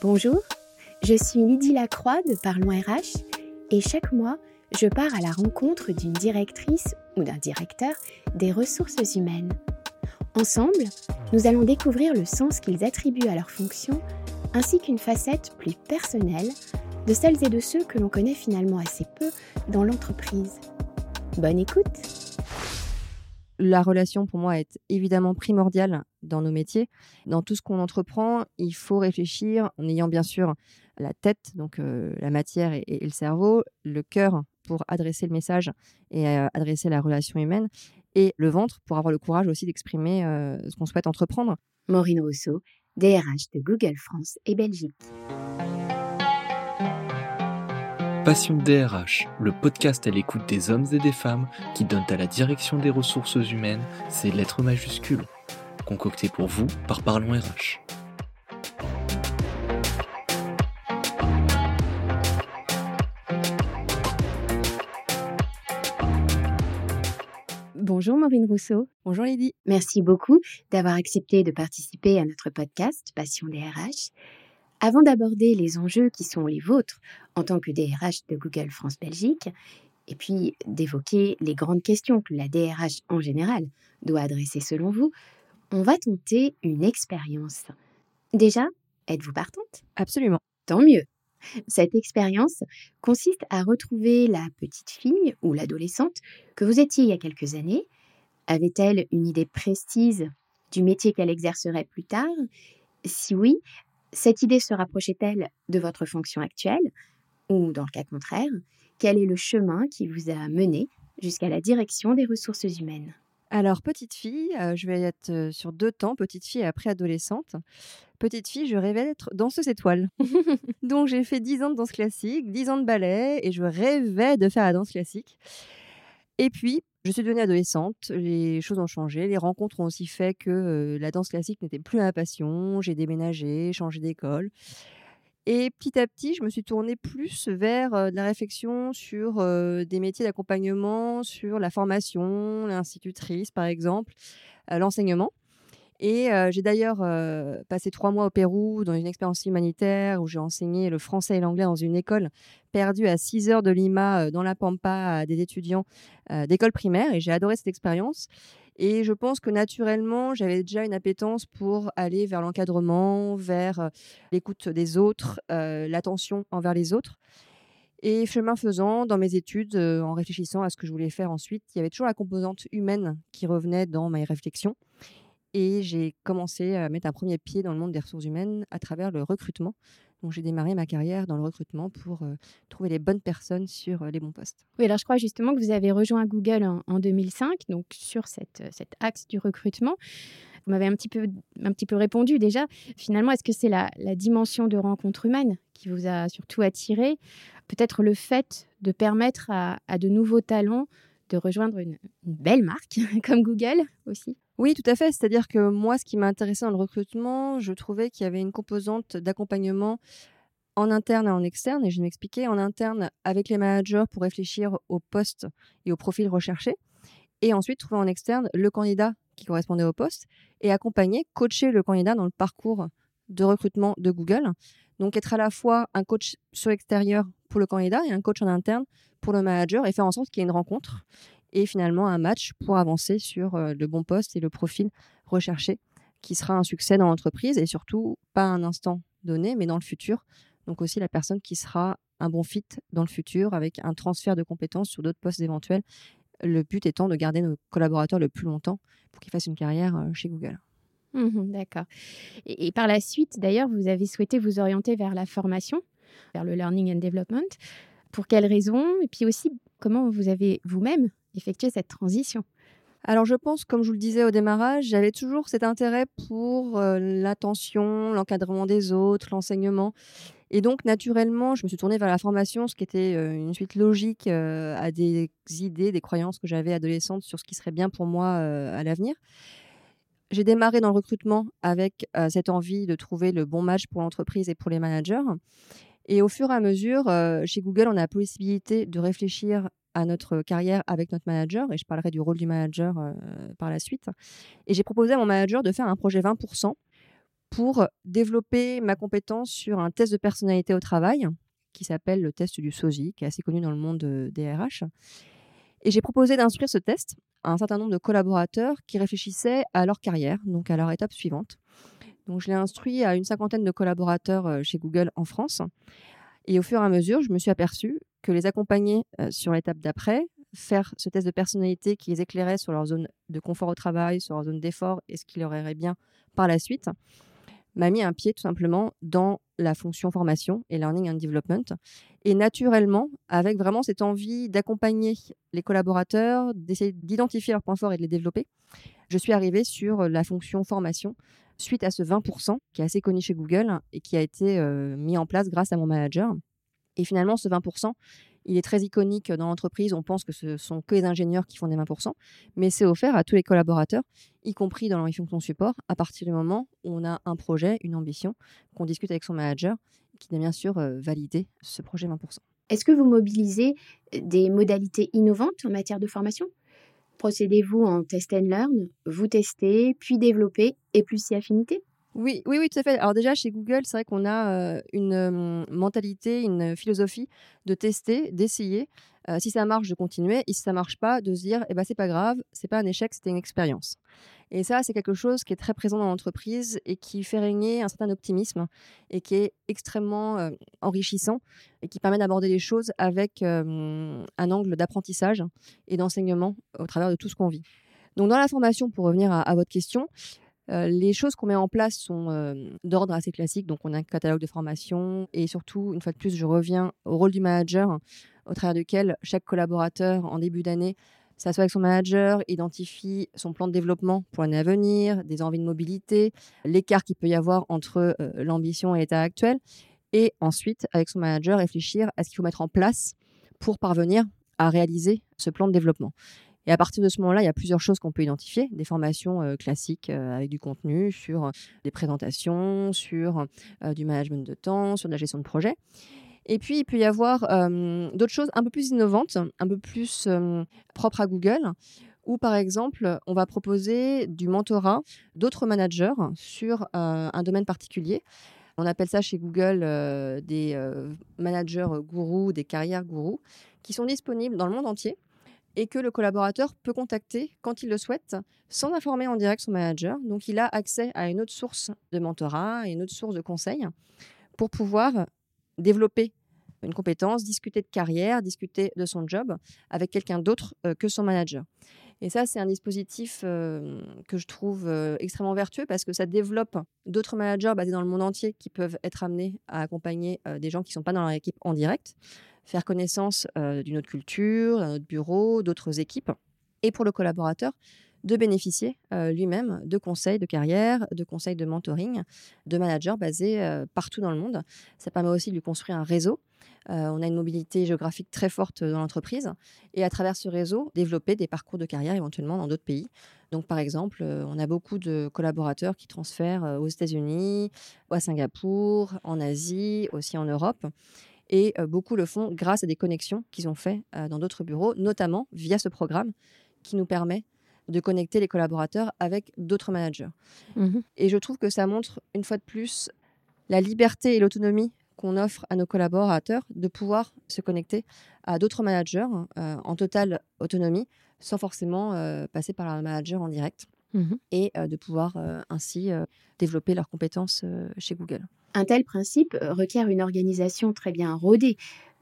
Bonjour, je suis Lydie Lacroix de Parlons RH et chaque mois, je pars à la rencontre d'une directrice ou d'un directeur des ressources humaines. Ensemble, nous allons découvrir le sens qu'ils attribuent à leur fonction ainsi qu'une facette plus personnelle de celles et de ceux que l'on connaît finalement assez peu dans l'entreprise. Bonne écoute la relation pour moi est évidemment primordiale dans nos métiers. Dans tout ce qu'on entreprend, il faut réfléchir en ayant bien sûr la tête, donc euh, la matière et, le cerveau, le cœur pour adresser le message et euh, adresser la relation humaine, et le ventre pour avoir le courage aussi d'exprimer euh, ce qu'on souhaite entreprendre. Maureen Rousseau, DRH de Google France et Belgique. Passion DRH, le podcast à l'écoute des hommes et des femmes qui donnent à la direction des ressources humaines ses lettres majuscules. Concocté pour vous par Parlons RH. Bonjour Maureen Rousseau. Bonjour Lydie. Merci beaucoup d'avoir accepté de participer à notre podcast Passion DRH. Avant d'aborder les enjeux qui sont les vôtres en tant que DRH de Google France Belgique, et puis d'évoquer les grandes questions que la DRH en général doit adresser selon vous, on va tenter une expérience. Déjà, êtes-vous partante? Absolument. Tant mieux. Cette expérience consiste à retrouver la petite fille ou l'adolescente que vous étiez il y a quelques années. Avait-elle une idée précise du métier qu'elle exercerait plus tard? Si oui, cette idée se rapprochait-elle de votre fonction actuelle Ou dans le cas contraire, quel est le chemin qui vous a mené jusqu'à la direction des ressources humaines? Alors, petite fille, euh, je vais être euh, sur deux temps, petite fille et après adolescente. Petite fille, je rêvais d'être danseuse étoile. Donc, j'ai fait 10 ans de danse classique, 10 ans de ballet et je rêvais de faire la danse classique. Et puis, je suis devenue adolescente, les choses ont changé, les rencontres ont aussi fait que la danse classique n'était plus ma passion, j'ai déménagé, changé d'école. Et petit à petit, je me suis tournée plus vers la réflexion sur des métiers d'accompagnement, sur la formation, l'institutrice par exemple, l'enseignement. Et j'ai d'ailleurs passé trois mois au Pérou dans une expérience humanitaire où j'ai enseigné le français et l'anglais dans une école perdue à 6 heures de Lima, dans la Pampa, à des étudiants d'école primaire. Et j'ai adoré cette expérience. Et je pense que naturellement, j'avais déjà une appétence pour aller vers l'encadrement, vers l'écoute des autres, l'attention envers les autres. Et chemin faisant, dans mes études, en réfléchissant à ce que je voulais faire ensuite, il y avait toujours la composante humaine qui revenait dans mes réflexions. Et j'ai commencé à mettre un premier pied dans le monde des ressources humaines à travers le recrutement. Donc j'ai démarré ma carrière dans le recrutement pour trouver les bonnes personnes sur les bons postes. Oui, alors je crois justement que vous avez rejoint Google en, 2005, donc sur cet axe du recrutement. Vous m'avez un petit peu, répondu déjà. Finalement, est-ce que c'est la, dimension de rencontre humaine qui vous a surtout attiré? Peut-être le fait de permettre à de nouveaux talents de rejoindre une, belle marque comme Google aussi? Oui, tout à fait. C'est-à-dire que moi, ce qui m'intéressait dans le recrutement, je trouvais qu'il y avait une composante d'accompagnement en interne et en externe. Et je vais m'expliquer en interne avec les managers pour réfléchir au poste et au profil recherché. Et ensuite, trouver en externe le candidat qui correspondait au poste et accompagner, coacher le candidat dans le parcours de recrutement de Google. Donc, être à la fois un coach sur l'extérieur pour le candidat et un coach en interne pour le manager et faire en sorte qu'il y ait une rencontre et finalement un match pour avancer sur euh, le bon poste et le profil recherché qui sera un succès dans l'entreprise et surtout pas à un instant donné mais dans le futur. Donc aussi la personne qui sera un bon fit dans le futur avec un transfert de compétences sur d'autres postes éventuels. Le but étant de garder nos collaborateurs le plus longtemps pour qu'ils fassent une carrière euh, chez Google. Mmh d'accord. et, par la suite, d'ailleurs, vous avez souhaité vous orienter vers la formation, vers le learning and development. Pour quelles raisons? Et puis aussi, comment vous avez vous-même effectué cette transition alors je pense, comme je vous le disais au démarrage, j'avais toujours cet intérêt pour euh, l'attention, l'encadrement des autres, l'enseignement. Et donc naturellement, je me suis tournée vers la formation, ce qui était euh, une suite logique euh, à des idées, des croyances que j'avais adolescente sur ce qui serait bien pour moi à l'avenir. J'ai démarré dans le recrutement avec cette envie de trouver le bon match pour l'entreprise et pour les managers. Et au fur et à mesure, chez Google, on a la possibilité de réfléchir à notre carrière avec notre manager, et je parlerai du rôle du manager par la suite. Et j'ai proposé à mon manager de faire un projet 20% pour développer ma compétence sur un test de personnalité au travail qui s'appelle le test du SOSI, qui est assez connu dans le monde des RH. Et j'ai proposé d'instruire ce test à un certain nombre de collaborateurs qui réfléchissaient à leur carrière, donc à leur étape suivante. Donc je l'ai instruit à une cinquantaine de collaborateurs chez Google en France. Et au fur et à mesure, je me suis aperçue que les accompagner sur l'étape d'après, faire ce test de personnalité qui les éclairait sur leur zone de confort au travail, sur leur zone d'effort et ce qui leur irait bien par la suite, m'a mis un pied tout simplement dans la fonction formation et learning and development. Et naturellement, avec vraiment cette envie d'accompagner les collaborateurs, d'essayer d'identifier leurs points forts et de les développer, je suis arrivée sur la fonction formation suite à ce 20% qui est assez connu chez Google et qui a été euh, mis en place grâce à mon manager. Et finalement, ce 20%, il est très iconique dans l'entreprise. On pense que ce sont que les ingénieurs qui font des 20%, mais c'est offert à tous les collaborateurs, y compris dans les fonctions support, à partir du moment où on a un projet, une ambition, qu'on discute avec son manager, qui doit bien sûr euh, valider ce projet 20%. Est-ce que vous mobilisez des modalités innovantes en matière de formation? Procédez-vous en test and learn, vous testez, puis développez, et plus si affinité? Oui, oui, oui, tout à fait. Alors déjà, chez Google, c'est vrai qu'on a une mentalité, une philosophie de tester, d'essayer. si ça marche, de continuer. Et si ça marche pas, de se dire, eh ben, c'est pas grave, c'est pas un échec, c'était une expérience. Et ça, c'est quelque chose qui est très présent dans l'entreprise et qui fait régner un certain optimisme et qui est extrêmement enrichissant et qui permet d'aborder les choses avec un angle d'apprentissage et d'enseignement au travers de tout ce qu'on vit. Donc dans la formation, pour revenir à votre question, les choses qu'on met en place sont d'ordre assez classique. Donc, on a un catalogue de formation et surtout, une fois de plus, je reviens au rôle du manager, au travers duquel chaque collaborateur, en début d'année, s'assoit avec son manager, identifie son plan de développement pour l'année à venir, des envies de mobilité, l'écart qu'il peut y avoir entre l'ambition et l'état actuel. Et ensuite, avec son manager, réfléchir à ce qu'il faut mettre en place pour parvenir à réaliser ce plan de développement. Et à partir de ce moment-là, il y a plusieurs choses qu'on peut identifier, des formations classiques avec du contenu sur des présentations, sur du management de temps, sur de la gestion de projet. Et puis, il peut y avoir d'autres choses un peu plus innovantes, un peu plus propres à Google, où, par exemple, on va proposer du mentorat d'autres managers sur un domaine particulier. On appelle ça chez Google des managers gourous, des carrières gourous, qui sont disponibles dans le monde entier et que le collaborateur peut contacter quand il le souhaite sans informer en direct son manager. Donc il a accès à une autre source de mentorat, à une autre source de conseils pour pouvoir développer une compétence, discuter de carrière, discuter de son job avec quelqu'un d'autre euh, que son manager. Et ça, c'est un dispositif euh, que je trouve euh, extrêmement vertueux parce que ça développe d'autres managers basés dans le monde entier qui peuvent être amenés à accompagner des gens qui ne sont pas dans leur équipe en direct faire connaissance d'une autre culture, d'un autre bureau, d'autres équipes, et pour le collaborateur, de bénéficier lui-même de conseils de carrière, de conseils de mentoring, de managers basés partout dans le monde. Ça permet aussi de lui construire un réseau. on a une mobilité géographique très forte dans l'entreprise et à travers ce réseau, développer des parcours de carrière éventuellement dans d'autres pays. Donc par exemple, on a beaucoup de collaborateurs qui transfèrent aux États-Unis, à Singapour, en Asie, aussi en Europe. Et beaucoup le font grâce à des connexions qu'ils ont fait dans d'autres bureaux, notamment via ce programme qui nous permet de connecter les collaborateurs avec d'autres managers. Mmh et je trouve que ça montre une fois de plus la liberté et l'autonomie qu'on offre à nos collaborateurs de pouvoir se connecter à d'autres managers en totale autonomie sans forcément passer par un manager en direct mmh et de pouvoir ainsi développer leurs compétences chez Google. Un tel principe euh, requiert une organisation très bien rodée,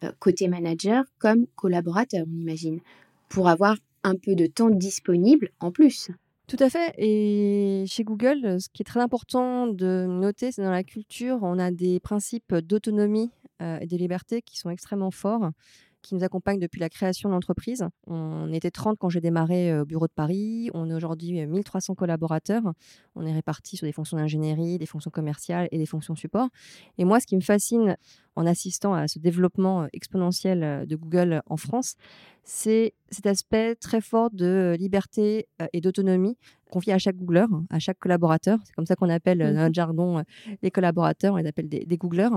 euh, côté manager comme collaborateur, on imagine, pour avoir un peu de temps disponible en plus. Tout à fait. Et chez Google, ce qui est très important de noter, c'est dans la culture, on a des principes d'autonomie euh, et de liberté qui sont extrêmement forts qui nous accompagne depuis la création de l'entreprise. On était 30 quand j'ai démarré euh, au bureau de Paris. On est aujourd'hui 1300 euh, collaborateurs. On est répartis sur des fonctions d'ingénierie, des fonctions commerciales et des fonctions support. Et moi, ce qui me fascine en assistant à ce développement euh, exponentiel de Google en France, c'est cet aspect très fort de liberté et d'autonomie confié à chaque Googler, à chaque collaborateur. C'est comme ça qu'on appelle dans mmh notre jargon les collaborateurs, on les appelle des, des Googlers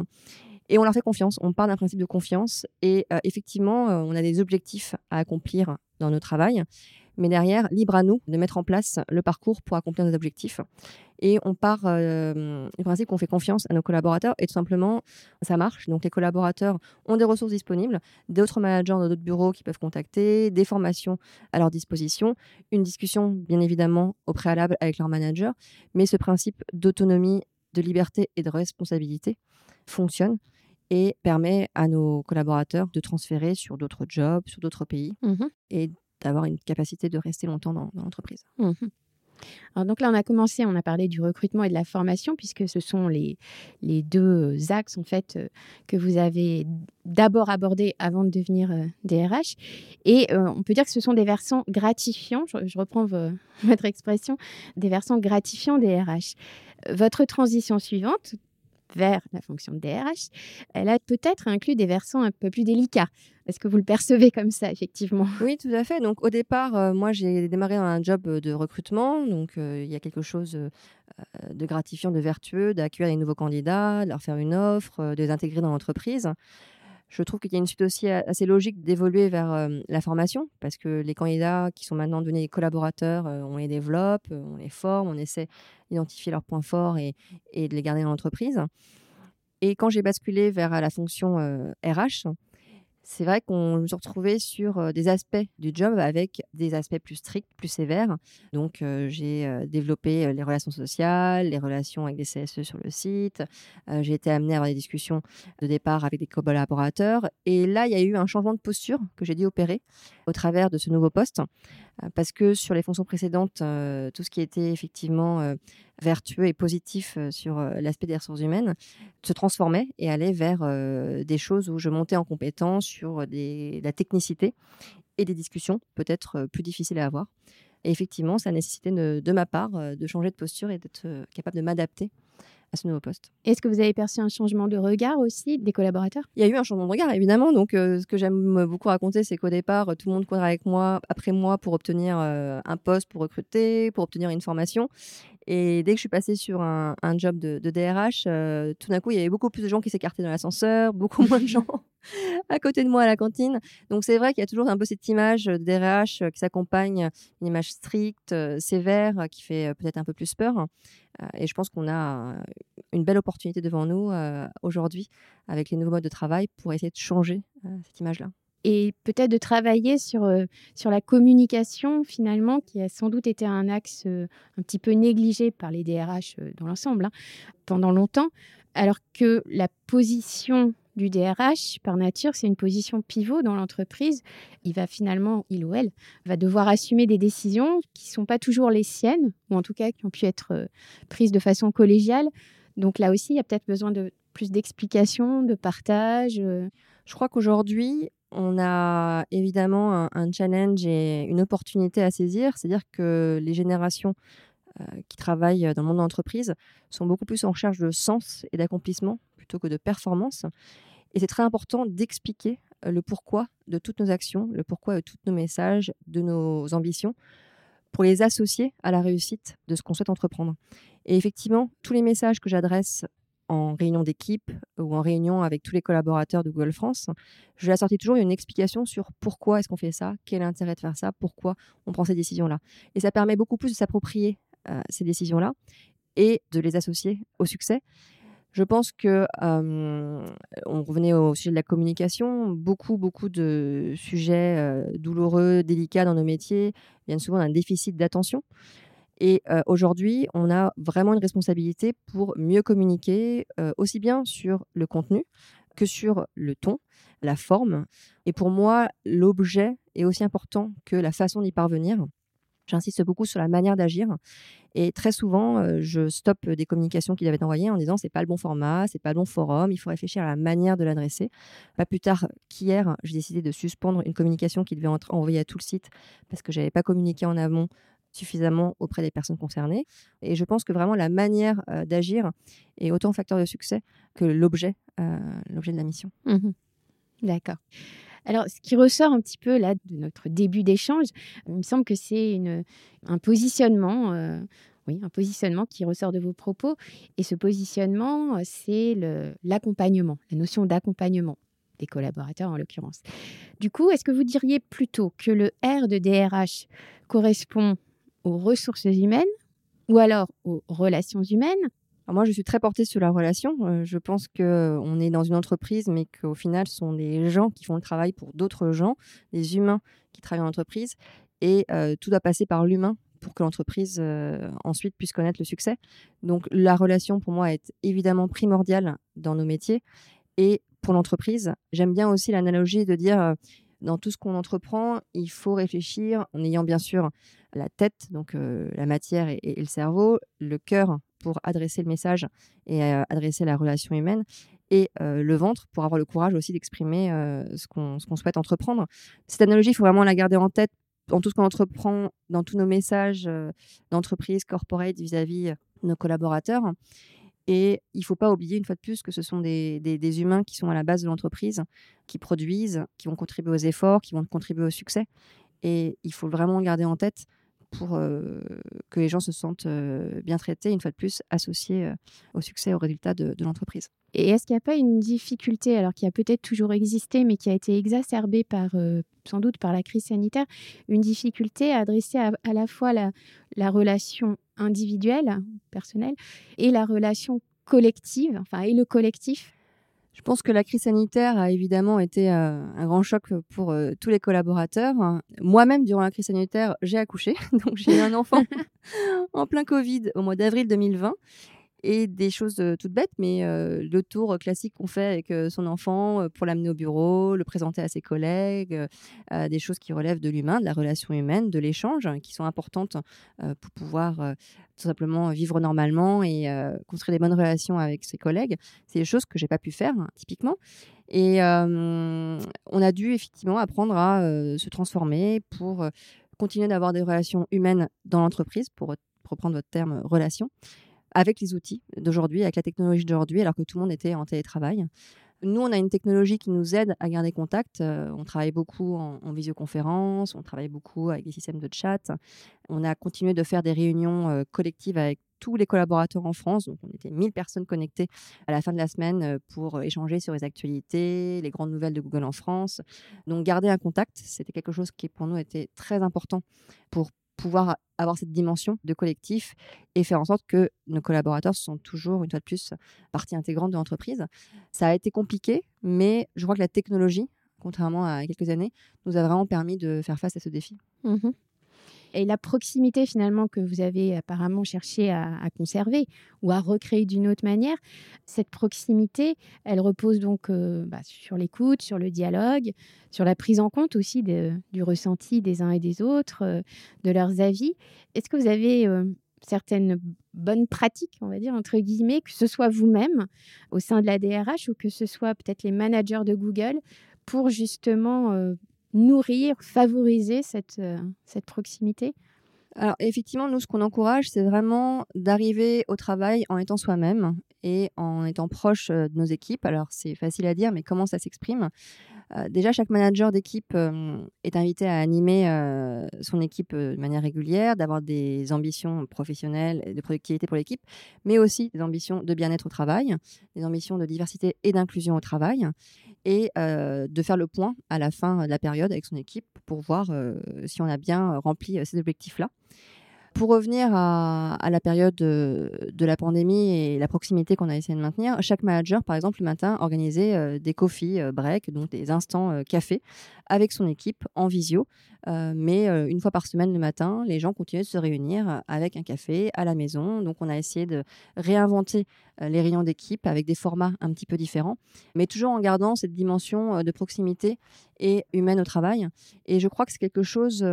Et on leur fait confiance. On part d'un principe de confiance. Et effectivement, on a des objectifs à accomplir dans notre travail. Mais derrière, libre à nous de mettre en place le parcours pour accomplir nos objectifs. Et on part euh, du principe qu'on fait confiance à nos collaborateurs et tout simplement, ça marche. Donc les collaborateurs ont des ressources disponibles, d'autres managers dans d'autres bureaux qui peuvent contacter, des formations à leur disposition, une discussion bien évidemment au préalable avec leur manager. Mais ce principe d'autonomie, de liberté et de responsabilité fonctionne et permet à nos collaborateurs de transférer sur d'autres jobs, sur d'autres pays mmh et d'avoir une capacité de rester longtemps dans, l'entreprise. Mmh Alors donc là, on a commencé, on a parlé du recrutement et de la formation, puisque ce sont les, les deux axes en fait euh, que vous avez d'abord abordés avant de devenir DRH. Euh, et euh, on peut dire que ce sont des versants gratifiants, je, reprends votre expression, des versants gratifiants des RH. Votre transition suivante, vers la fonction de DRH, elle a peut-être inclus des versants un peu plus délicats. Est-ce que vous le percevez comme ça, effectivement? Oui, tout à fait. Donc, au départ, euh, moi, j'ai démarré dans un job de recrutement. Donc, euh, il y a quelque chose euh, de gratifiant, de vertueux, d'accueillir les nouveaux candidats, de leur faire une offre, de les intégrer dans l'entreprise. Je trouve qu'il y a une suite aussi assez logique d'évoluer vers la formation, parce que les candidats qui sont maintenant devenus des collaborateurs, on les développe, on les forme, on essaie d'identifier leurs points forts et, de les garder dans l'entreprise. Et quand j'ai basculé vers la fonction RH, c'est vrai qu'on se retrouvait sur des aspects du job avec des aspects plus stricts, plus sévères. Donc, j'ai développé les relations sociales, les relations avec des CSE sur le site. j'ai été amenée à avoir des discussions de départ avec des collaborateurs. Et là, il y a eu un changement de posture que j'ai dû opérer au travers de ce nouveau poste. parce que sur les fonctions précédentes, tout ce qui était effectivement vertueux et positif sur l'aspect des ressources humaines se transformait et allait vers des choses où je montais en compétence sur des, la technicité et des discussions peut-être plus difficiles à avoir. Et effectivement, ça a nécessité de ma part de changer de posture et d'être capable de m'adapter à ce nouveau poste. Est-ce que vous avez perçu un changement de regard aussi des collaborateurs? Il y a eu un changement de regard, évidemment. Donc, euh, ce que j'aime beaucoup raconter, c'est qu'au départ, tout le monde courait avec moi, après moi, pour obtenir euh, un poste, pour recruter, pour obtenir une formation. Et dès que je suis passée sur un, job de, DRH, euh, tout d'un coup, il y avait beaucoup plus de gens qui s'écartaient dans l'ascenseur, beaucoup moins de gens à côté de moi à la cantine. Donc c'est vrai qu'il y a toujours un peu cette image de DRH qui s'accompagne, une image stricte, sévère, qui fait peut-être un peu plus peur. Et je pense qu'on a une belle opportunité devant nous aujourd'hui avec les nouveaux modes de travail pour essayer de changer cette image-là et peut-être de travailler sur, sur la communication finalement, qui a sans doute été un axe un petit peu négligé par les DRH dans l'ensemble hein, pendant longtemps, alors que la position du DRH, par nature, c'est une position pivot dans l'entreprise. Il va finalement, il ou elle, va devoir assumer des décisions qui ne sont pas toujours les siennes, ou en tout cas qui ont pu être euh, prises de façon collégiale. Donc là aussi, il y a peut-être besoin de plus d'explications, de partage. Euh. Je crois qu'aujourd'hui, on a évidemment un, challenge et une opportunité à saisir, c'est-à-dire que les générations euh, qui travaillent dans le monde de l'entreprise sont beaucoup plus en recherche de sens et d'accomplissement plutôt que de performance. Et c'est très important d'expliquer le pourquoi de toutes nos actions, le pourquoi de tous nos messages, de nos ambitions, pour les associer à la réussite de ce qu'on souhaite entreprendre. Et effectivement, tous les messages que j'adresse en réunion d'équipe ou en réunion avec tous les collaborateurs de Google France, je vais assortir toujours une explication sur pourquoi est-ce qu'on fait ça, quel est l'intérêt de faire ça, pourquoi on prend ces décisions-là. Et ça permet beaucoup plus de s'approprier ces décisions-là et de les associer au succès je pense que, on revenait au sujet de la communication, beaucoup, beaucoup de sujets douloureux, délicats dans nos métiers viennent souvent d'un déficit d'attention. Et aujourd'hui, on a vraiment une responsabilité pour mieux communiquer, aussi bien sur le contenu que sur le ton, la forme. Et pour moi, l'objet est aussi important que la façon d'y parvenir. J'insiste beaucoup sur la manière d'agir. Et très souvent, je stoppe des communications qu'il avait envoyées en disant c'est pas le bon format, c'est pas le bon forum, il faut réfléchir à la manière de l'adresser. Pas plus tard qu'hier, j'ai décidé de suspendre une communication qui devait être envoyée à tout le site parce que j'avais pas communiqué en amont suffisamment auprès des personnes concernées. Et je pense que vraiment la manière euh, d'agir est autant facteur de succès que l'objet, euh, l'objet de la mission. Mmh D'accord. Alors, ce qui ressort un petit peu là de notre début d'échange, il me semble que c'est un positionnement, euh, oui, un positionnement qui ressort de vos propos. Et ce positionnement, c'est l'accompagnement, la notion d'accompagnement des collaborateurs en l'occurrence. Du coup, est-ce que vous diriez plutôt que le R de DRH correspond aux ressources humaines ou alors aux relations humaines? Moi, je suis très portée sur la relation. Euh, je pense qu'on est dans une entreprise, mais qu'au final, ce sont des gens qui font le travail pour d'autres gens, des humains qui travaillent en entreprise. Et euh, tout doit passer par l'humain pour que l'entreprise euh, ensuite puisse connaître le succès. Donc la relation pour moi est évidemment primordiale dans nos métiers et pour l'entreprise. J'aime bien aussi l'analogie de dire euh, dans tout ce qu'on entreprend, il faut réfléchir en ayant bien sûr la tête, donc la matière et, le cerveau, le cœur pour adresser le message et adresser la relation humaine, et le ventre pour avoir le courage aussi d'exprimer ce qu'on souhaite entreprendre. Cette analogie, il faut vraiment la garder en tête dans tout ce qu'on entreprend, dans tous nos messages d'entreprise, corporate vis-à-vis de nos collaborateurs. Et il ne faut pas oublier une fois de plus que ce sont des, des, humains qui sont à la base de l'entreprise, qui produisent, qui vont contribuer aux efforts, qui vont contribuer au succès. Et il faut vraiment garder en tête pour euh, que les gens se sentent euh, bien traités, une fois de plus associés euh, au succès, au résultat de, l'entreprise. Et est-ce qu'il n'y a pas une difficulté, alors qui a peut-être toujours existé, mais qui a été exacerbée par, sans doute par la crise sanitaire, une difficulté à adresser à, la fois la relation individuelle, personnelle, et la relation collective, enfin, et le collectif je pense que la crise sanitaire a évidemment été euh, un grand choc pour euh, tous les collaborateurs. Moi-même, durant la crise sanitaire, j'ai accouché. Donc, j'ai eu un enfant en plein Covid au mois d'avril 2020 et des choses toutes bêtes, mais le tour classique qu'on fait avec son enfant pour l'amener au bureau, le présenter à ses collègues, des choses qui relèvent de l'humain, de la relation humaine, de l'échange, qui sont importantes pour pouvoir tout simplement vivre normalement et construire des bonnes relations avec ses collègues. C'est des choses que j'ai pas pu faire, hein, typiquement. Et on a dû effectivement apprendre à se transformer pour continuer d'avoir des relations humaines dans l'entreprise, pour reprendre votre terme relation avec les outils d'aujourd'hui, avec la technologie d'aujourd'hui, alors que tout le monde était en télétravail. Nous, on a une technologie qui nous aide à garder contact. Euh, on travaille beaucoup en, visioconférence, on travaille beaucoup avec des systèmes de chat. On a continué de faire des réunions euh, collectives avec tous les collaborateurs en France. Donc, on était 1000 personnes connectées à la fin de la semaine euh, pour échanger sur les actualités, les grandes nouvelles de Google en France. Donc, garder un contact, c'était quelque chose qui, pour nous, était très important pour pouvoir avoir cette dimension de collectif et faire en sorte que nos collaborateurs sont toujours, une fois de plus, partie intégrante de l'entreprise. Ça a été compliqué, mais je crois que la technologie, contrairement à quelques années, nous a vraiment permis de faire face à ce défi. Mmh et la proximité finalement que vous avez apparemment cherché à, conserver ou à recréer d'une autre manière, cette proximité, elle repose donc euh, bah, sur l'écoute, sur le dialogue, sur la prise en compte aussi du ressenti des uns et des autres, euh, de leurs avis. Est-ce que vous avez euh, certaines bonnes pratiques, on va dire, entre guillemets, que ce soit vous-même au sein de la DRH ou que ce soit peut-être les managers de Google pour justement nourrir, favoriser cette, euh, cette proximité? Alors effectivement, nous, ce qu'on encourage, c'est vraiment d'arriver au travail en étant soi-même et en étant proche euh, de nos équipes. Alors c'est facile à dire, mais comment ça s'exprime? Déjà, chaque manager d'équipe est invité à animer son équipe de manière régulière, d'avoir des ambitions professionnelles et de productivité pour l'équipe, mais aussi des ambitions de bien-être au travail, des ambitions de diversité et d'inclusion au travail et de faire le point à la fin de la période avec son équipe pour voir si on a bien rempli ces objectifs-là. Pour revenir à, la période de, la pandémie et la proximité qu'on a essayé de maintenir, chaque manager, par exemple, le matin, organisait des coffee breaks, donc des instants café, avec son équipe en visio. Mais une fois par semaine le matin, les gens continuaient de se réunir avec un café à la maison. Donc on a essayé de réinventer les réunions d'équipe avec des formats un petit peu différents, mais toujours en gardant cette dimension de proximité et humaine au travail. Et je crois que c'est quelque chose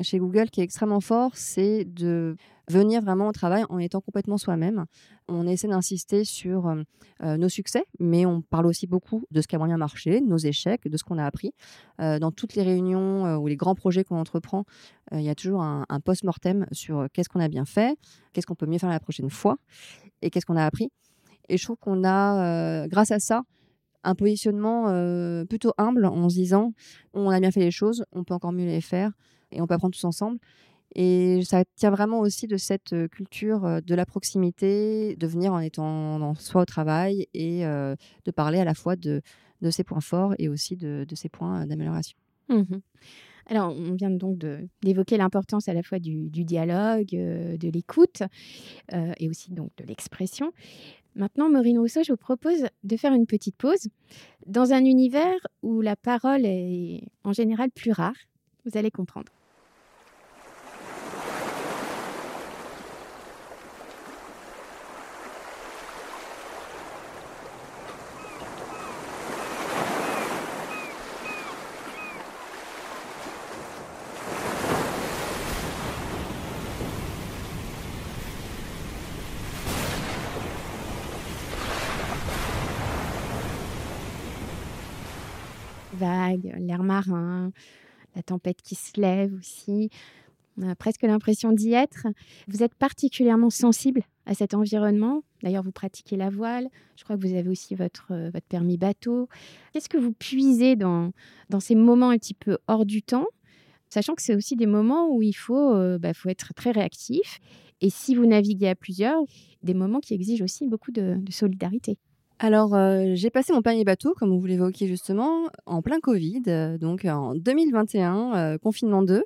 chez Google qui est extrêmement fort, c'est de venir vraiment au travail en étant complètement soi-même. On essaie d'insister sur nos succès, mais on parle aussi beaucoup de ce qui a moyen marché, de nos échecs, de ce qu'on a appris. dans toutes les réunions ou les grands projets qu'on entreprend, il y a toujours un post-mortem sur qu'est-ce qu'on a bien fait, qu'est-ce qu'on peut mieux faire la prochaine fois et qu'est-ce qu'on a appris. Et je trouve qu'on a, grâce à ça, un positionnement plutôt humble en se disant on a bien fait les choses, on peut encore mieux les faire et on peut apprendre tous ensemble. Et ça tient vraiment aussi de cette culture de la proximité, de venir en étant dans soi au travail et de parler à la fois de, ses points forts et aussi de, ses points d'amélioration. Mmh Alors, on vient donc d'évoquer l'importance à la fois du, du dialogue, de l'écoute et aussi donc de l'expression. Maintenant, Maureen Rousseau, je vous propose de faire une petite pause dans un univers où la parole est en général plus rare. Vous allez comprendre. Vagues, l'air marin, la tempête qui se lève aussi. On a presque l'impression d'y être. Vous êtes particulièrement sensible à cet environnement. D'ailleurs, vous pratiquez la voile. Je crois que vous avez aussi votre, euh, votre permis bateau. Qu'est-ce que vous puisez dans, dans ces moments un petit peu hors du temps, sachant que c'est aussi des moments où il faut, euh, bah, faut être très réactif. Et si vous naviguez à plusieurs, des moments qui exigent aussi beaucoup de solidarité. Alors, euh, j'ai passé mon permis bateau, comme vous l'évoquiez justement, en plein Covid, euh, donc en 2021, euh, confinement 2.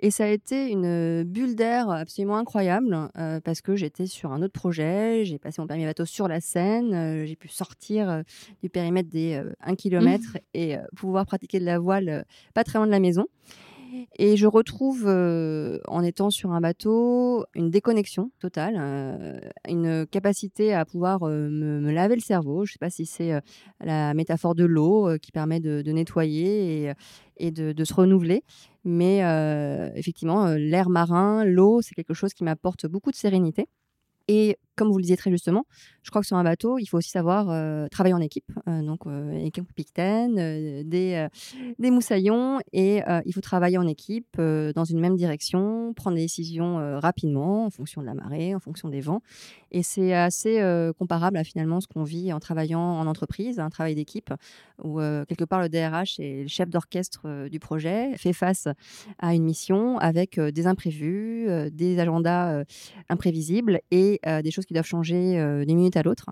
Et ça a été une bulle d'air absolument incroyable parce que j'étais sur un autre projet. J'ai passé mon permis bateau sur la Seine. j'ai pu sortir du périmètre des 1 km mmh. et pouvoir pratiquer de la voile pas très loin de la maison. Et je retrouve, en étant sur un bateau, une déconnexion totale, une capacité à pouvoir me, laver le cerveau. Je ne sais pas si c'est la métaphore de l'eau qui permet de, nettoyer et, de, se renouveler. Mais effectivement, l'air marin, l'eau, c'est quelque chose qui m'apporte beaucoup de sérénité. Comme vous le disiez très justement, je crois que sur un bateau, il faut aussi savoir euh, travailler en équipe. Euh, donc, euh, équipe pictaine, des, des moussaillons, et il faut travailler en équipe dans une même direction, prendre des décisions rapidement en fonction de la marée, en fonction des vents. Et c'est assez comparable à finalement ce qu'on vit en travaillant en entreprise, un travail d'équipe, où quelque part le DRH est le chef d'orchestre du projet, fait face à une mission avec des imprévus, des agendas imprévisibles et des choses qui doivent changer euh, d'une minute à l'autre.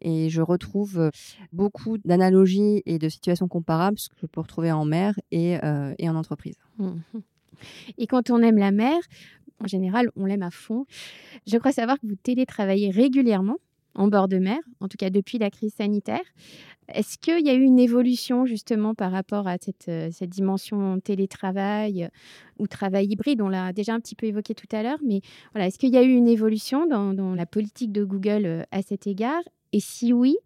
Et je retrouve euh, beaucoup d'analogies et de situations comparables, ce que je peux retrouver en mer et, euh, et en entreprise. Mmh et quand on aime la mer, en général, on l'aime à fond. Je crois savoir que vous télétravaillez régulièrement en bord de mer, en tout cas depuis la crise sanitaire. Est-ce qu'il y a eu une évolution justement par rapport à cette, euh, dimension télétravail euh, ou travail hybride? On l'a déjà un petit peu évoqué tout à l'heure, mais voilà, est-ce qu'il y a eu une évolution dans, dans, la politique de Google euh, à cet égard? Et si oui,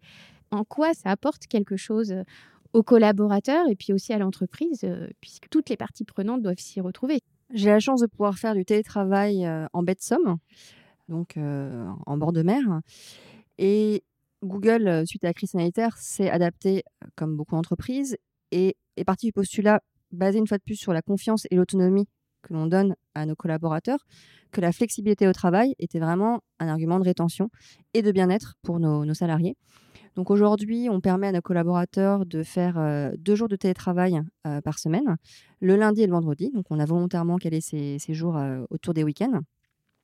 en quoi ça apporte quelque chose aux collaborateurs et puis aussi à l'entreprise, puisque toutes les parties prenantes doivent s'y retrouver? J'ai la chance de pouvoir faire du télétravail en baie de Somme, donc en bord de mer. Et Google, suite à la crise sanitaire, s'est adapté comme beaucoup d'entreprises et est parti du postulat basé une fois de plus sur la confiance et l'autonomie que l'on donne à nos collaborateurs, que la flexibilité au travail était vraiment un argument de rétention et de bien-être pour nos, salariés. Donc aujourd'hui, on permet à nos collaborateurs de faire deux jours de télétravail par semaine, le lundi et le vendredi. Donc on a volontairement calé ces, jours autour des week-ends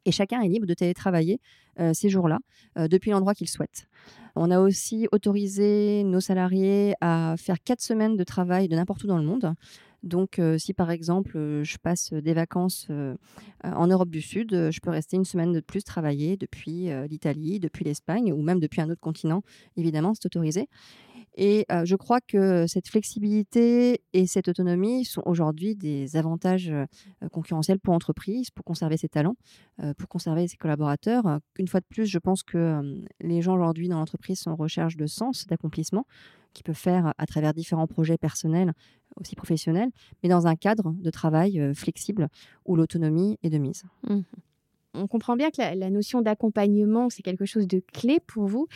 et chacun est libre de télétravailler euh, ces jours-là euh, depuis l'endroit qu'il souhaite. On a aussi autorisé nos salariés à faire quatre semaines de travail de n'importe où dans le monde. Donc, euh, si par exemple, je passe des vacances en Europe du Sud, je peux rester une semaine de plus travailler depuis l'Italie, depuis l'Espagne ou même depuis un autre continent. Évidemment, c'est autorisé. Et je crois que cette flexibilité et cette autonomie sont aujourd'hui des avantages concurrentiels pour l'entreprise, pour conserver ses talents, pour conserver ses collaborateurs. Une fois de plus, je pense que les gens aujourd'hui dans l'entreprise sont en recherche de sens, d'accomplissement, qu'ils peuvent faire à travers différents projets personnels, aussi professionnels, mais dans un cadre de travail flexible où l'autonomie est de mise. Mmh on comprend bien que la notion d'accompagnement, c'est quelque chose de clé pour vous.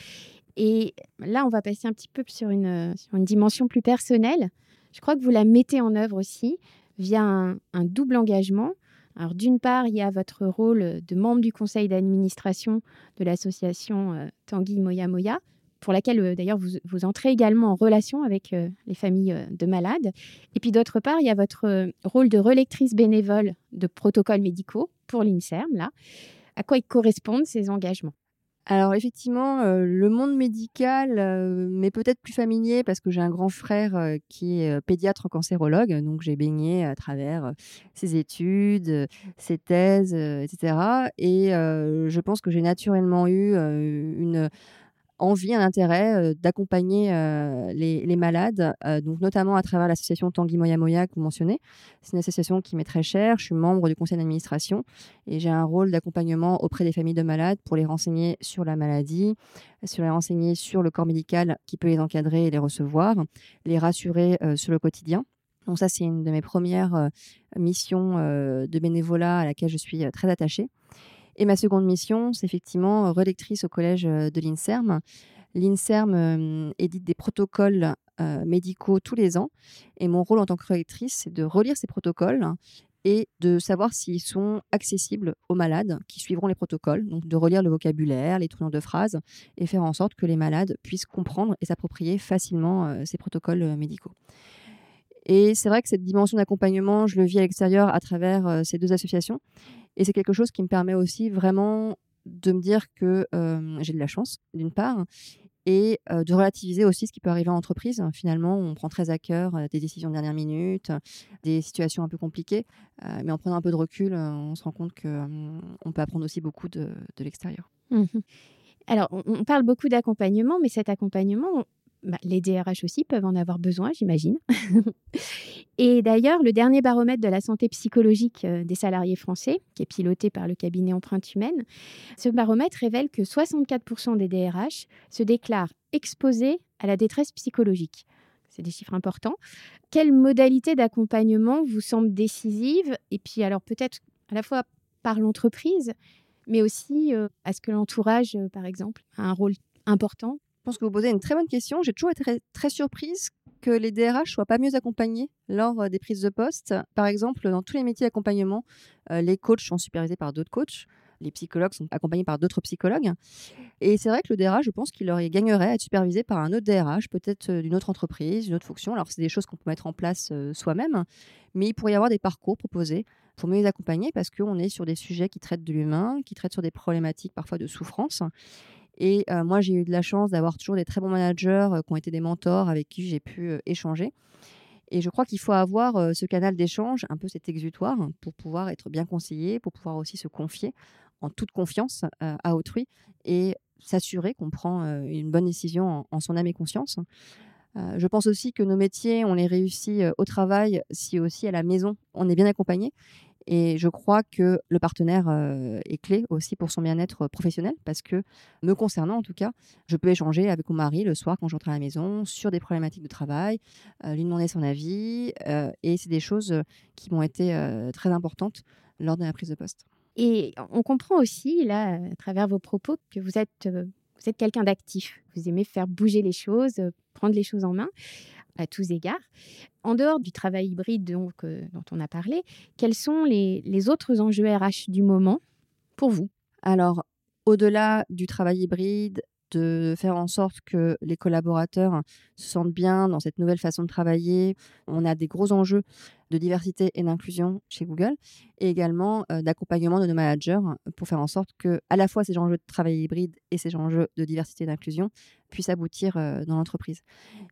Et là, on va passer un petit peu sur une, dimension plus personnelle. Je crois que vous la mettez en œuvre aussi via un, double engagement. Alors d'une part, il y a votre rôle de membre du conseil d'administration de l'association euh, Tanguy Moya Moya, pour laquelle d'ailleurs vous, entrez également en relation avec les familles de malades. Et puis d'autre part, il y a votre rôle de relectrice bénévole de protocoles médicaux pour l'INSERM, là. À quoi ils correspondent ces engagements? Alors effectivement, le monde médical m'est peut-être plus familier parce que j'ai un grand frère qui est pédiatre cancérologue, donc j'ai baigné à travers ses études, ses thèses, etc. Et je pense que j'ai naturellement eu une envie, un intérêt d'accompagner les, malades, donc notamment à travers l'association Tanguy Moya Moya que vous mentionnez. C'est une association qui m'est très chère. Je suis membre du conseil d'administration et j'ai un rôle d'accompagnement auprès des familles de malades pour les renseigner sur la maladie, sur les renseigner sur le corps médical qui peut les encadrer et les recevoir, les rassurer sur le quotidien. Donc ça, c'est une de mes premières missions de bénévolat à laquelle je suis très attachée. Et ma seconde mission, c'est effectivement euh, relectrice au collège euh, de l'INSERM. L'INSERM euh, édite des protocoles médicaux tous les ans. Et mon rôle en tant que relectrice, c'est de relire ces protocoles et de savoir s'ils sont accessibles aux malades qui suivront les protocoles. Donc de relire le vocabulaire, les tournures de phrases et faire en sorte que les malades puissent comprendre et s'approprier facilement ces protocoles médicaux. Et c'est vrai que cette dimension d'accompagnement, je le vis à l'extérieur à travers ces deux associations. Et c'est quelque chose qui me permet aussi vraiment de me dire que j'ai de la chance, d'une part, et de relativiser aussi ce qui peut arriver en entreprise. Finalement, on prend très à cœur des décisions de dernière minute, des situations un peu compliquées, mais en prenant un peu de recul, on se rend compte qu'on peut apprendre aussi beaucoup de, l'extérieur. Mmh Alors, on parle beaucoup d'accompagnement, mais cet accompagnement, bah, les DRH aussi peuvent en avoir besoin, j'imagine. et d'ailleurs, le dernier baromètre de la santé psychologique euh, des salariés français, qui est piloté par le cabinet Empreinte Humaine, ce baromètre révèle que 64% des DRH se déclarent exposés à la détresse psychologique. C'est des chiffres importants. Quelle modalité d'accompagnement vous semble décisive? Et puis alors peut-être à la fois par l'entreprise, mais aussi euh, est-ce que l'entourage, euh, par exemple, a un rôle important pense que vous posez une très bonne question. J'ai toujours été très, surprise que les DRH soient pas mieux accompagnés lors euh, des prises de poste. Par exemple, dans tous les métiers d'accompagnement, euh, les coachs sont supervisés par d'autres coachs. Les psychologues sont accompagnés par d'autres psychologues. Et c'est vrai que le DRH, je pense qu'il aurait gagnerait à être supervisé par un autre DRH, peut-être euh, d'une autre entreprise, d'une autre fonction. Alors, c'est des choses qu'on peut mettre en place soi-même, mais il pourrait y avoir des parcours proposés pour mieux les accompagner parce qu'on est sur des sujets qui traitent de l'humain, qui traitent sur des problématiques parfois de souffrance. Et moi, j'ai eu de la chance d'avoir toujours des très bons managers qui ont été des mentors avec qui j'ai pu échanger. Et je crois qu'il faut avoir ce canal d'échange, un peu cet exutoire, pour pouvoir être bien conseillé, pour pouvoir aussi se confier en toute confiance à autrui et s'assurer qu'on prend une bonne décision en, son âme et conscience. je pense aussi que nos métiers, on les réussit au travail si aussi à la maison, on est bien accompagné. Et je crois que le partenaire est clé aussi pour son bien-être professionnel parce que, me concernant en tout cas, je peux échanger avec mon mari le soir quand j'entre à la maison sur des problématiques de travail, lui demander son avis. et c'est des choses qui m'ont été très importantes lors de la prise de poste. Et on comprend aussi, là, à travers vos propos, que vous êtes quelqu'un d'actif. Vous aimez faire bouger les choses, prendre les choses en main à tous égards. En dehors du travail hybride euh, dont on a parlé, quels sont les, les autres enjeux RH du moment pour vous? Alors, au-delà du travail hybride, de faire en sorte que les collaborateurs se sentent bien dans cette nouvelle façon de travailler. On a des gros enjeux de diversité et d'inclusion chez Google et également euh, d'accompagnement de nos managers pour faire en sorte que à la fois ces enjeux de travail hybride et ces enjeux de diversité et d'inclusion puissent aboutir euh, dans l'entreprise.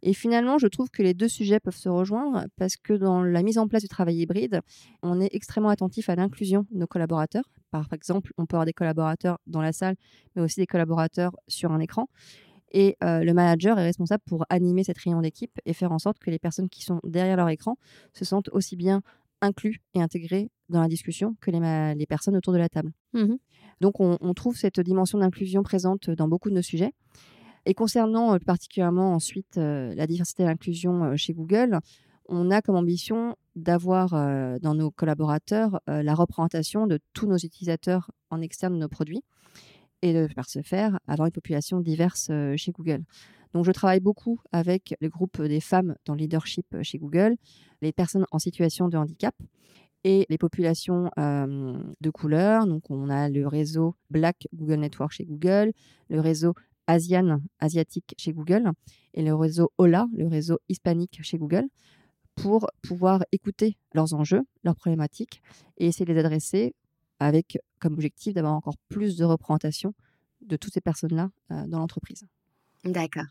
Et finalement, je trouve que les deux sujets peuvent se rejoindre parce que dans la mise en place du travail hybride, on est extrêmement attentif à l'inclusion de nos collaborateurs. Par exemple, on peut avoir des collaborateurs dans la salle, mais aussi des collaborateurs sur un écran. Et le manager est responsable pour animer cette réunion d'équipe et faire en sorte que les personnes qui sont derrière leur écran se sentent aussi bien inclus et intégrés dans la discussion que les, les personnes autour de la table. Mmh Donc on, trouve cette dimension d'inclusion présente dans beaucoup de nos sujets. Et concernant particulièrement ensuite la diversité et l'inclusion chez Google, on a comme ambition d'avoir dans nos collaborateurs la représentation de tous nos utilisateurs en externe de nos produits et de faire se faire avoir une population diverse chez Google. Donc, je travaille beaucoup avec le groupe des femmes dans le leadership chez Google, les personnes en situation de handicap et les populations de couleur. Donc, on a le réseau Black Google Network chez Google, le réseau ASIAN, asiatique chez Google, et le réseau OLA, le réseau hispanique chez Google, pour pouvoir écouter leurs enjeux, leurs problématiques, et essayer de les adresser avec comme objectif d'avoir encore plus de représentation de toutes ces personnes-là dans l'entreprise. D'accord.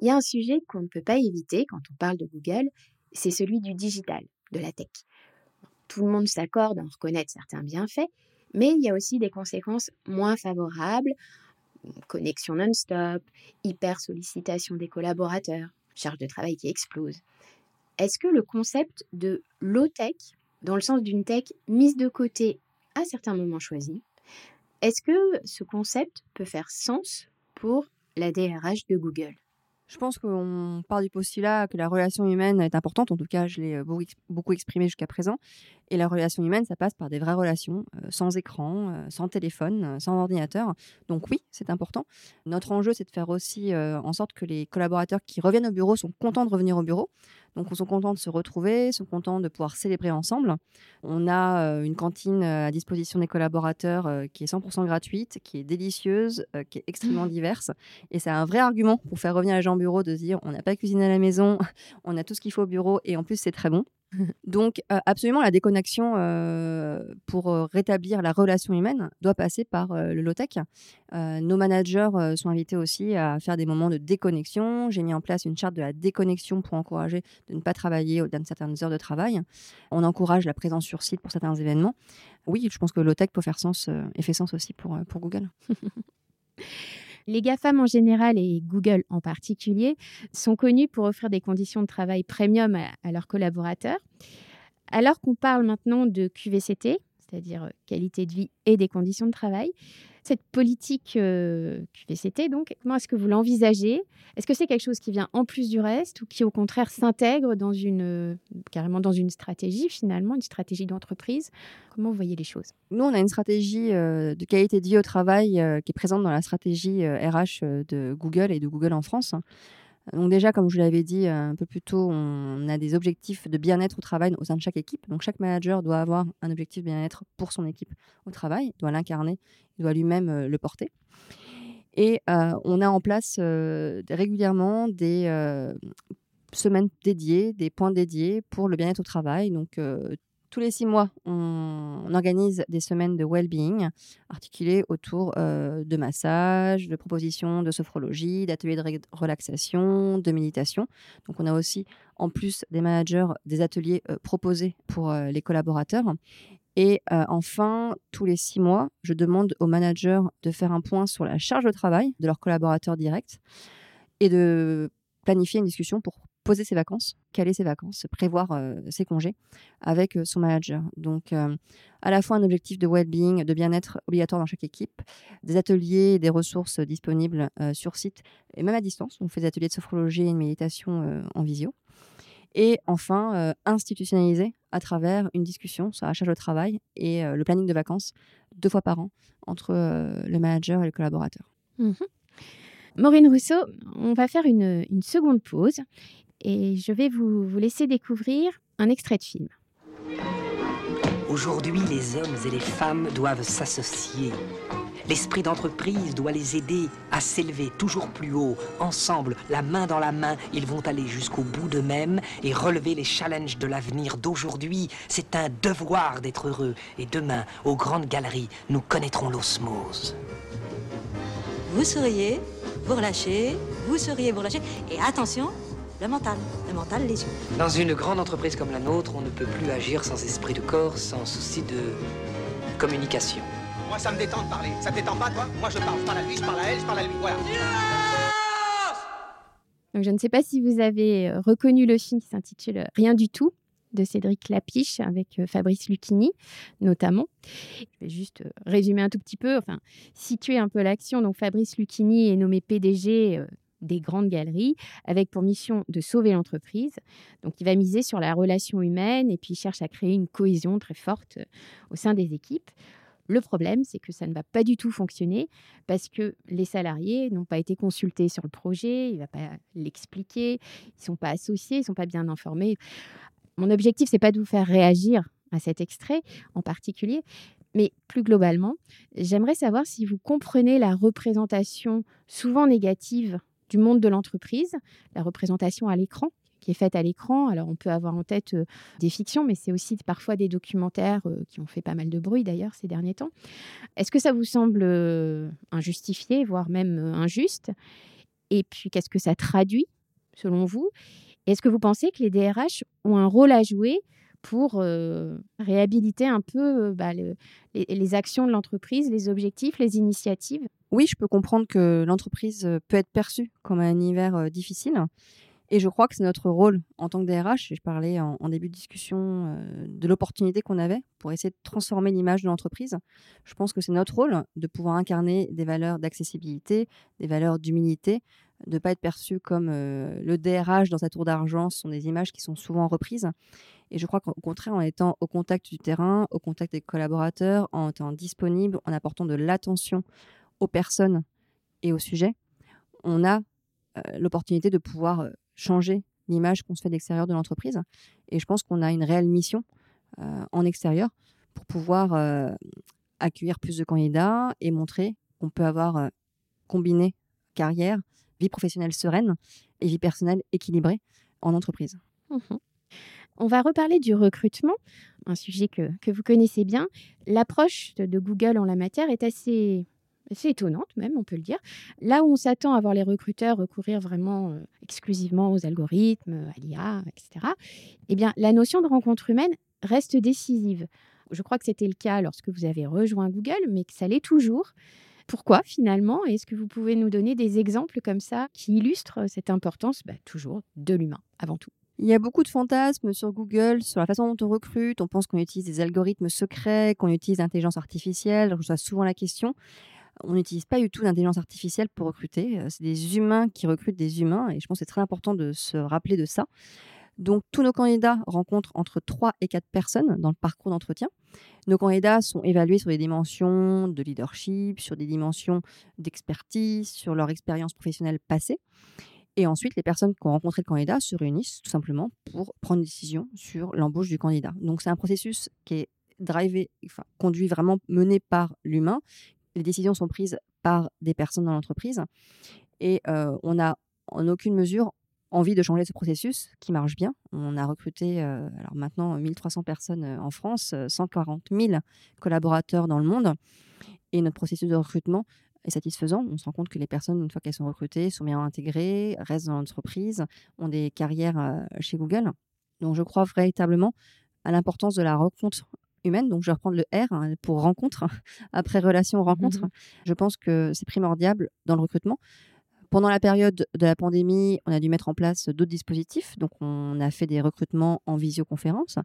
Il y a un sujet qu'on ne peut pas éviter quand on parle de Google, c'est celui du digital, de la tech. Tout le monde s'accorde à en reconnaître certains bienfaits, mais il y a aussi des conséquences moins favorables, connexion non-stop, hyper sollicitation des collaborateurs, charge de travail qui explose. Est-ce que le concept de low-tech, dans le sens d'une tech mise de côté à certains moments choisis, est-ce que ce concept peut faire sens pour la DRH de Google? Je pense qu'on part du postulat que la relation humaine est importante, en tout cas je l'ai beaucoup exprimé jusqu'à présent, et la relation humaine, ça passe par des vraies relations, sans écran, sans téléphone, sans ordinateur. Donc oui, c'est important. Notre enjeu, c'est de faire aussi en sorte que les collaborateurs qui reviennent au bureau sont contents de revenir au bureau. Donc, ils sont contents de se retrouver, sont contents de pouvoir célébrer ensemble. On a une cantine à disposition des collaborateurs qui est 100% gratuite, qui est délicieuse, qui est extrêmement mmh. diverse. Et c'est un vrai argument pour faire revenir les gens au bureau de dire on n'a pas cuisiné à la maison, on a tout ce qu'il faut au bureau et en plus c'est très bon. Donc, absolument, la déconnexion pour rétablir la relation humaine doit passer par le low-tech. nos managers sont invités aussi à faire des moments de déconnexion. J'ai mis en place une charte de la déconnexion pour encourager de ne pas travailler au-delà de certaines heures de travail. On encourage la présence sur site pour certains événements. Oui, je pense que le low-tech peut faire sens et fait sens aussi pour, pour Google. Les GAFAM en général et Google en particulier sont connus pour offrir des conditions de travail premium à, leurs collaborateurs. Alors qu'on parle maintenant de QVCT, c'est-à-dire euh, qualité de vie et des conditions de travail, cette politique euh, QVCT, donc, comment est-ce que vous l'envisagez? Est-ce que c'est quelque chose qui vient en plus du reste ou qui, au contraire, s'intègre dans une, euh, carrément dans une stratégie, finalement, une stratégie d'entreprise? Comment vous voyez les choses? Nous, on a une stratégie euh, de qualité de vie au travail qui est présente dans la stratégie RH de Google et de Google en France. Donc déjà, comme je vous l'avais dit euh, un peu plus tôt, on a des objectifs de bien-être au travail au sein de chaque équipe. Donc chaque manager doit avoir un objectif de bien-être pour son équipe au travail, doit l'incarner, doit lui-même euh, le porter. Et euh, on a en place régulièrement des semaines dédiées, des points dédiés pour le bien-être au travail. Tous les six mois, on, organise des semaines de well-being articulées autour euh, de massages, de propositions de sophrologie, d'ateliers de relaxation, de méditation. Donc, on a aussi, en plus des managers, des ateliers euh, proposés pour euh, les collaborateurs. Et enfin, tous les six mois, je demande aux managers de faire un point sur la charge de travail de leurs collaborateurs directs et de planifier une discussion pour poser ses vacances, caler ses vacances, prévoir ses congés avec son manager. Donc, à la fois un objectif de well-being, de bien-être obligatoire dans chaque équipe, des ateliers, des ressources disponibles sur site et même à distance. On fait des ateliers de sophrologie et de méditation en visio. Et enfin, institutionnaliser à travers une discussion sur la charge de travail et le planning de vacances deux fois par an entre le manager et le collaborateur. Mmh Maureen Rousseau, on va faire une, une seconde pause et je vais vous, vous laisser découvrir un extrait de film. Aujourd'hui, les hommes et les femmes doivent s'associer. L'esprit d'entreprise doit les aider à s'élever toujours plus haut. Ensemble, la main dans la main, ils vont aller jusqu'au bout d'eux-mêmes et relever les challenges de l'avenir d'aujourd'hui. C'est un devoir d'être heureux. Et demain, aux grandes galeries, nous connaîtrons l'osmose. Vous souriez, vous relâchez, vous souriez, vous relâchez. Et attention, le mental, le mental, les yeux. Dans une grande entreprise comme la nôtre, on ne peut plus agir sans esprit de corps, sans souci de communication. Moi, ça me détend de parler. Ça te détend pas, toi? Moi, je parle. Je parle à lui, je parle à elle, je parle à lui. Voilà. Donc, je ne sais pas si vous avez euh, reconnu le film qui s'intitule Rien du tout de Cédric Lapiche avec euh, Fabrice Lucchini notamment. Je vais juste euh, résumer un tout petit peu, enfin situer un peu l'action. Donc Fabrice Lucchini est nommé PDG des grandes galeries avec pour mission de sauver l'entreprise. Donc il va miser sur la relation humaine et puis il cherche à créer une cohésion très forte euh, au sein des équipes. Le problème, c'est que ça ne va pas du tout fonctionner parce que les salariés n'ont pas été consultés sur le projet, il ne va pas l'expliquer, ils ne sont pas associés, ils ne sont pas bien informés. Mon objectif, c'est pas de vous faire réagir à cet extrait en particulier, Mais plus globalement, j'aimerais savoir si vous comprenez la représentation souvent négative du monde de l'entreprise, la représentation à l'écran qui est faite à l'écran. Alors on peut avoir en tête euh, des fictions, mais c'est aussi parfois des documentaires euh, qui ont fait pas mal de bruit d'ailleurs ces derniers temps. Est-ce que ça vous semble euh, injustifié, voire même injuste? Et puis qu'est-ce que ça traduit selon vous? Est-ce que vous pensez que les DRH ont un rôle à jouer pour réhabiliter un peu bah, les, les, actions de l'entreprise, les objectifs, les initiatives? Oui, je peux comprendre que l'entreprise peut être perçue comme un univers difficile. Et je crois que c'est notre rôle en tant que DRH, je parlais en, début de discussion de l'opportunité qu'on avait pour essayer de transformer l'image de l'entreprise. Je pense que c'est notre rôle de pouvoir incarner des valeurs d'accessibilité, des valeurs d'humilité, de ne pas être perçu comme le DRH dans sa tour d'argent. Ce sont des images qui sont souvent reprises. Et je crois qu'au contraire, en étant au contact du terrain, au contact des collaborateurs, en étant disponible, en apportant de l'attention aux personnes et aux sujets, on a euh, l'opportunité de pouvoir changer l'image qu'on se fait de l'extérieur de l'entreprise. Et je pense qu'on a une réelle mission euh, en extérieur pour pouvoir euh, accueillir plus de candidats et montrer qu'on peut avoir euh, combiné carrière, vie professionnelle sereine et vie personnelle équilibrée en entreprise. Mmh On va reparler du recrutement, un sujet que, que vous connaissez bien. L'approche de Google en la matière est assez c'est étonnante même, on peut le dire. Là où on s'attend à voir les recruteurs recourir vraiment euh, exclusivement aux algorithmes, à l'IA, etc., eh bien, la notion de rencontre humaine reste décisive. Je crois que c'était le cas lorsque vous avez rejoint Google, mais que ça l'est toujours. Pourquoi finalement Est-ce que vous pouvez nous donner des exemples comme ça qui illustrent cette importance bah, toujours de l'humain avant tout? Il y a beaucoup de fantasmes sur Google, sur la façon dont on recrute. On pense qu'on utilise des algorithmes secrets, qu'on utilise l'intelligence artificielle. Je reçois souvent la question. On n'utilise pas du tout d'intelligence artificielle pour recruter. Euh, c'est des humains qui recrutent des humains et je pense que c'est très important de se rappeler de ça. Donc, tous nos candidats rencontrent entre 3 et 4 personnes dans le parcours d'entretien. Nos candidats sont évalués sur des dimensions de leadership, sur des dimensions d'expertise, sur leur expérience professionnelle passée. Et ensuite, les personnes qui ont rencontré le candidat se réunissent tout simplement pour prendre une décision sur l'embauche du candidat. Donc, c'est un processus qui est conduit vraiment, mené par l'humain, les décisions sont prises par des personnes dans l'entreprise et euh, on n'a en aucune mesure envie de changer ce processus qui marche bien. On a recruté euh, alors maintenant 1300 personnes euh, en France, 140 000 collaborateurs dans le monde et notre processus de recrutement est satisfaisant. On se rend compte que les personnes, une fois qu'elles sont recrutées, sont bien intégrées, restent dans l'entreprise, ont des carrières chez Google. Donc je crois véritablement à l'importance de la rencontre humaine. Donc, je vais reprendre le R hein, pour rencontre, après relation, rencontre. Mmh je pense que c'est primordial dans le recrutement. Pendant la période de la pandémie, on a dû mettre en place d'autres dispositifs. Donc, on a fait des recrutements en visioconférence,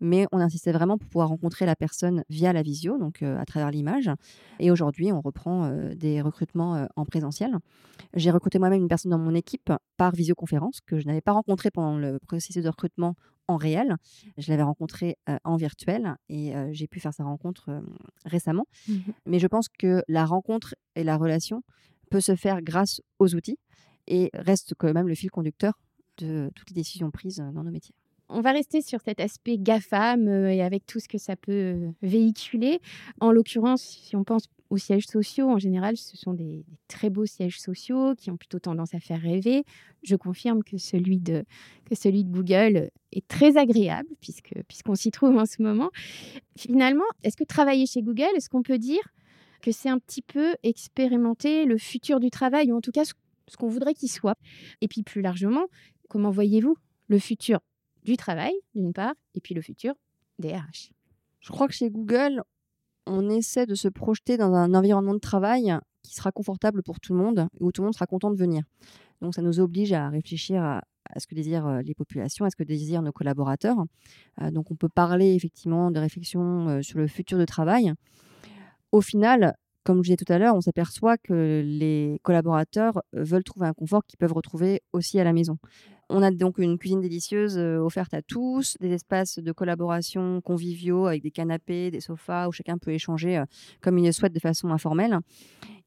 mais on insistait vraiment pour pouvoir rencontrer la personne via la visio, donc euh, à travers l'image. Et aujourd'hui, on reprend euh, des recrutements euh, en présentiel. J'ai recruté moi-même une personne dans mon équipe par visioconférence que je n'avais pas rencontrée pendant le processus de recrutement en réel. Je l'avais rencontré en virtuel et j'ai pu faire sa rencontre récemment. Mmh Mais je pense que la rencontre et la relation peut se faire grâce aux outils et reste quand même le fil conducteur de toutes les décisions prises dans nos métiers. On va rester sur cet aspect GAFAM et avec tout ce que ça peut véhiculer. En l'occurrence, si on pense aux sièges sociaux, en général, ce sont des, très beaux sièges sociaux qui ont plutôt tendance à faire rêver. Je confirme que celui de, que celui de Google est très agréable puisqu'on s'y trouve en ce moment. Finalement, est-ce que travailler chez Google, est-ce qu'on peut dire que c'est un petit peu expérimenter le futur du travail, ou en tout cas ce qu'on voudrait qu'il soit Et puis plus largement, comment voyez-vous le futur du travail, d'une part, et puis le futur des RH Je crois que chez Google, on essaie de se projeter dans un environnement de travail qui sera confortable pour tout le monde, où tout le monde sera content de venir. Donc ça nous oblige à réfléchir à, ce que désirent euh, les populations, à ce que désirent nos collaborateurs. Euh, donc on peut parler effectivement de réflexion euh, sur le futur de travail. Au final, comme je disais tout à l'heure, on s'aperçoit que les collaborateurs veulent trouver un confort qu'ils peuvent retrouver aussi à la maison. On a donc une cuisine délicieuse euh, offerte à tous, des espaces de collaboration conviviaux avec des canapés, des sofas où chacun peut échanger euh, comme il le souhaite de façon informelle.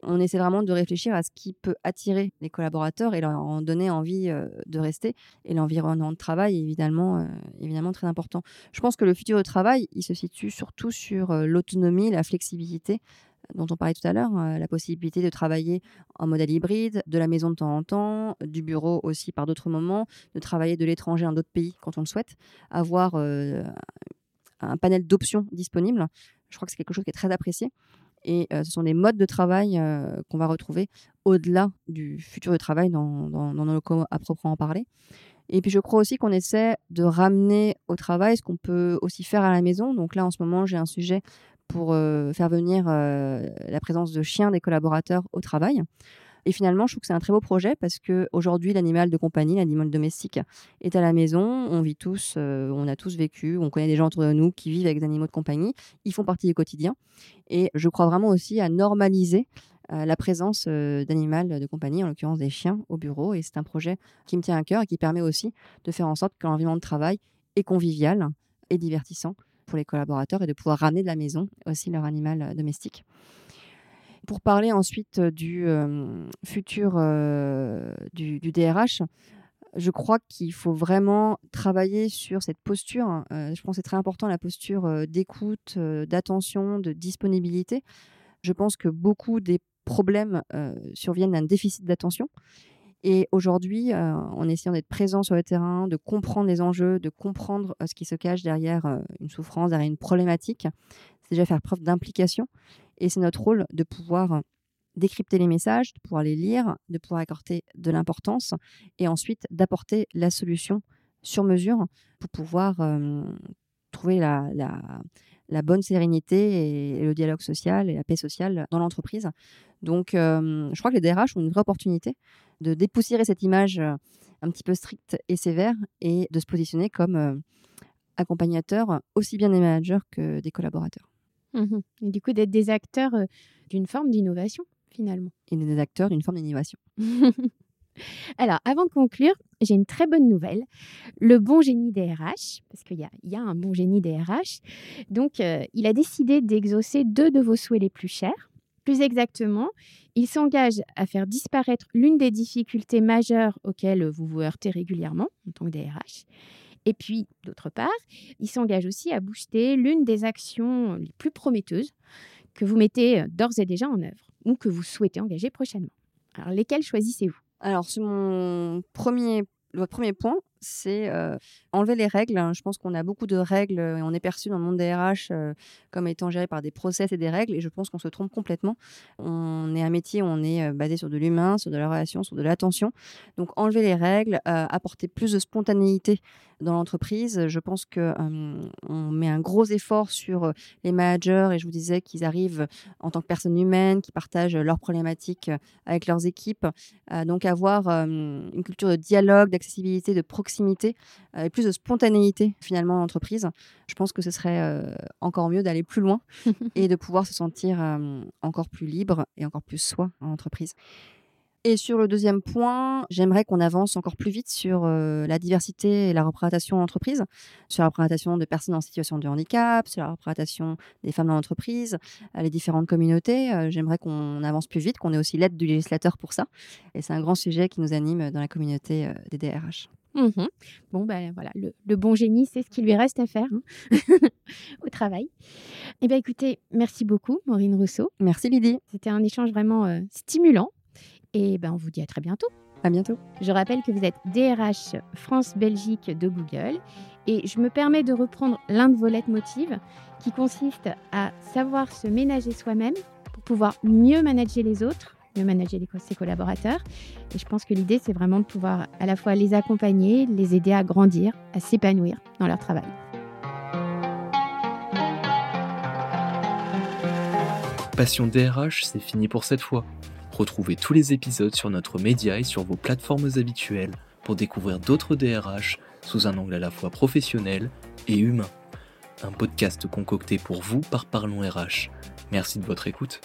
On essaie vraiment de réfléchir à ce qui peut attirer les collaborateurs et leur en donner envie euh, de rester. Et l'environnement de travail est évidemment, évidemment très important. Je pense que le futur du travail, il se situe surtout sur l'autonomie, la flexibilité dont on parlait tout à l'heure, euh, la possibilité de travailler en modèle hybride, de la maison de temps en temps, du bureau aussi par d'autres moments, de travailler de l'étranger dans d'autres pays quand on le souhaite, avoir euh, un panel d'options disponibles. Je crois que c'est quelque chose qui est très apprécié. Et euh, ce sont des modes de travail qu'on va retrouver au-delà du futur du travail dans, dans, dans nos locaux à proprement parler. Et puis je crois aussi qu'on essaie de ramener au travail ce qu'on peut aussi faire à la maison. Donc là, en ce moment, j'ai un sujet pour euh, faire venir euh, la présence de chiens des collaborateurs au travail. Et finalement, je trouve que c'est un très beau projet parce que aujourd'hui, l'animal de compagnie, l'animal domestique, est à la maison. On vit tous, euh, on a tous vécu, on connaît des gens autour de nous qui vivent avec des animaux de compagnie. Ils font partie du quotidien. Et je crois vraiment aussi à normaliser la présence euh, d'animal de compagnie, en l'occurrence des chiens, au bureau. Et c'est un projet qui me tient à cœur et qui permet aussi de faire en sorte que l'environnement de travail est convivial et divertissant pour les collaborateurs et de pouvoir ramener de la maison aussi leur animal euh, domestique. Pour parler ensuite euh, du euh, futur du, DRH, je crois qu'il faut vraiment travailler sur cette posture. hein. Je pense que c'est très important la posture d'écoute, d'attention, de disponibilité. Je pense que beaucoup des problèmes surviennent d'un déficit d'attention. Et aujourd'hui, euh, en essayant d'être présent sur le terrain, de comprendre les enjeux, de comprendre euh, ce qui se cache derrière euh, une souffrance, derrière une problématique, c'est déjà faire preuve d'implication. Et c'est notre rôle de pouvoir décrypter les messages, de pouvoir les lire, de pouvoir accorder de l'importance et ensuite d'apporter la solution sur mesure pour pouvoir trouver la, la, la bonne sérénité et, le dialogue social et la paix sociale dans l'entreprise. Donc, euh, je crois que les DRH ont une vraie opportunité de dépoussiérer cette image euh, un petit peu stricte et sévère et de se positionner comme euh, accompagnateur aussi bien des managers que des collaborateurs. Mhm. Et du coup, d'être des acteurs euh, d'une forme d'innovation, finalement. Et des acteurs d'une forme d'innovation. Alors, avant de conclure, j'ai une très bonne nouvelle. Le bon génie des RH, parce qu'il y a, un bon génie des RH, donc euh, il a décidé d'exaucer deux de vos souhaits les plus chers. Plus exactement, il s'engage à faire disparaître l'une des difficultés majeures auxquelles vous vous heurtez régulièrement en tant que DRH. Et puis, d'autre part, il s'engage aussi à booster l'une des actions les plus prometteuses que vous mettez euh, d'ores et déjà en œuvre ou que vous souhaitez engager prochainement. Alors, lesquelles choisissez-vous? Alors, sur mon premier, le premier point, c'est enlever les règles. Je pense qu'on a beaucoup de règles et on est perçu dans le monde des RH comme étant géré par des process et des règles. Et je pense qu'on se trompe complètement. On est un métier où on est basé sur de l'humain, sur de la relation, sur de l'attention. Donc, enlever les règles, apporter plus de spontanéité dans l'entreprise. Je pense que on met un gros effort sur les managers et je vous disais qu'ils arrivent en tant que personnes humaines, qui partagent leurs problématiques avec leurs équipes. Donc avoir une culture de dialogue, d'accessibilité, de proximité euh, et plus de spontanéité finalement dans l'entreprise. Je pense que ce serait euh, encore mieux d'aller plus loin et de pouvoir se sentir euh, encore plus libre et encore plus soi en entreprise. Et sur le deuxième point, j'aimerais qu'on avance encore plus vite sur euh, la diversité et la représentation en entreprise, sur la représentation de personnes en situation de handicap, sur la représentation des femmes dans l'entreprise, les différentes communautés. Euh, j'aimerais qu'on avance plus vite, qu'on ait aussi l'aide du législateur pour ça. Et c'est un grand sujet qui nous anime dans la communauté euh, des DRH. Mhm. Bon, ben voilà, le, le bon génie, c'est ce qu'il lui reste à faire hein, au travail. Eh bien, écoutez, merci beaucoup, Maureen Rousseau. Merci Lydie, C'était un échange vraiment euh, stimulant. Et ben, on vous dit à très bientôt. à bientôt. Je rappelle que vous êtes DRH France-Belgique de Google. Et je me permets de reprendre l'un de vos leitmotivs qui consiste à savoir se ménager soi-même pour pouvoir mieux manager les autres, mieux manager les ses collaborateurs. Et je pense que l'idée, c'est vraiment de pouvoir à la fois les accompagner, les aider à grandir, à s'épanouir dans leur travail. Passion DRH, c'est fini pour cette fois. Retrouvez tous les épisodes sur notre média et sur vos plateformes habituelles pour découvrir d'autres DRH sous un angle à la fois professionnel et humain. Un podcast concocté pour vous par Parlons RH. Merci de votre écoute.